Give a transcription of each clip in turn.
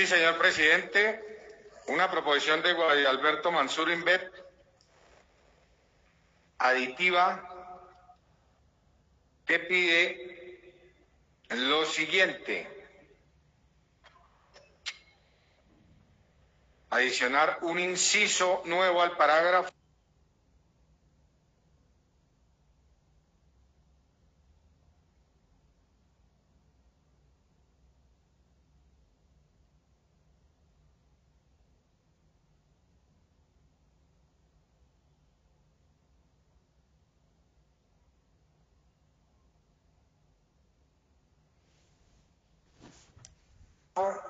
Sí, señor presidente. Una proposición de Alberto Mansur Invet aditiva que pide lo siguiente. Adicionar un inciso nuevo al parágrafo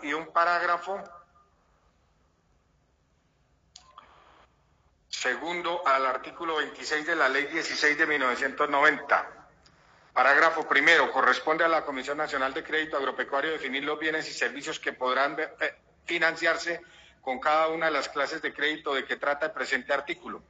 y un parágrafo segundo al artículo 26 de la Ley 16 de 1990. Parágrafo primero. Corresponde a la Comisión Nacional de Crédito Agropecuario definir los bienes y servicios que podrán eh, financiarse con cada una de las clases de crédito de que trata el presente artículo.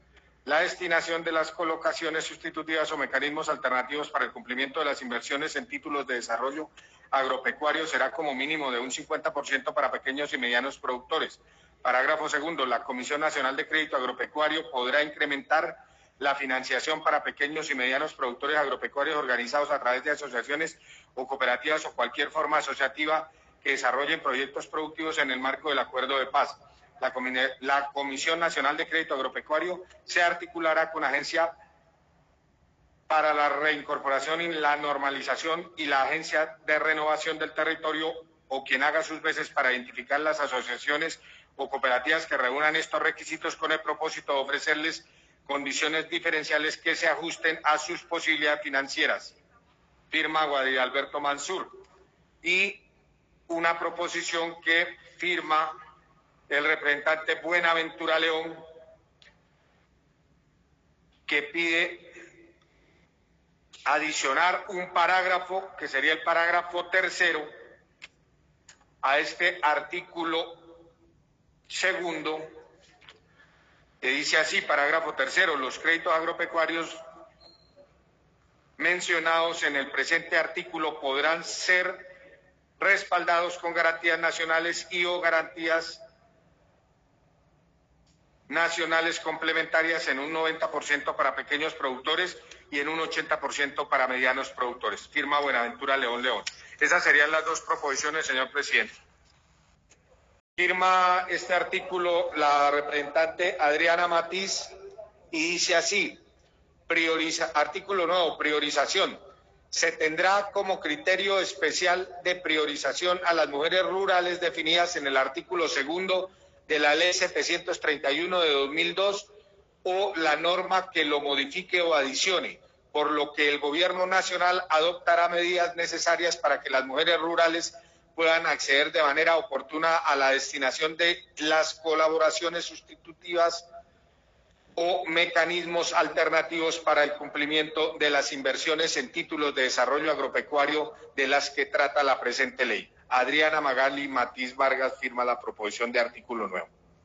La destinación de las colocaciones sustitutivas o mecanismos alternativos para el cumplimiento de las inversiones en títulos de desarrollo agropecuario será como mínimo de un 50% para pequeños y medianos productores. Parágrafo segundo. La Comisión Nacional de Crédito Agropecuario podrá incrementar la financiación para pequeños y medianos productores agropecuarios organizados a través de asociaciones o cooperativas o cualquier forma asociativa que desarrollen proyectos productivos en el marco del acuerdo de paz. La, la Comisión Nacional de Crédito Agropecuario se articulará con agencia para la reincorporación y la normalización y la Agencia de Renovación del Territorio o quien haga sus veces para identificar las asociaciones o cooperativas que reúnan estos requisitos con el propósito de ofrecerles condiciones diferenciales que se ajusten a sus posibilidades financieras. Firma Guadalí Alberto Mansur. Y una proposición que firma el representante Buenaventura León, que pide adicionar un parágrafo, que sería el parágrafo tercero, a este artículo segundo, que dice así, parágrafo tercero, los créditos agropecuarios mencionados en el presente artículo podrán ser respaldados con garantías nacionales y o garantías nacionales complementarias en un 90% para pequeños productores y en un 80% para medianos productores. Firma Buenaventura León León. Esas serían las dos proposiciones, señor presidente. Firma este artículo la representante Adriana Matiz y dice así, prioriza, artículo nuevo, priorización. Se tendrá como criterio especial de priorización a las mujeres rurales definidas en el artículo segundo de la Ley 731 de 2002 o la norma que lo modifique o adicione, por lo que el Gobierno Nacional adoptará medidas necesarias para que las mujeres rurales puedan acceder de manera oportuna a la destinación de las colaboraciones sustitutivas o mecanismos alternativos para el cumplimiento de las inversiones en títulos de desarrollo agropecuario de las que trata la presente ley. Adriana Magali Matiz Vargas firma la proposición de artículo nuevo.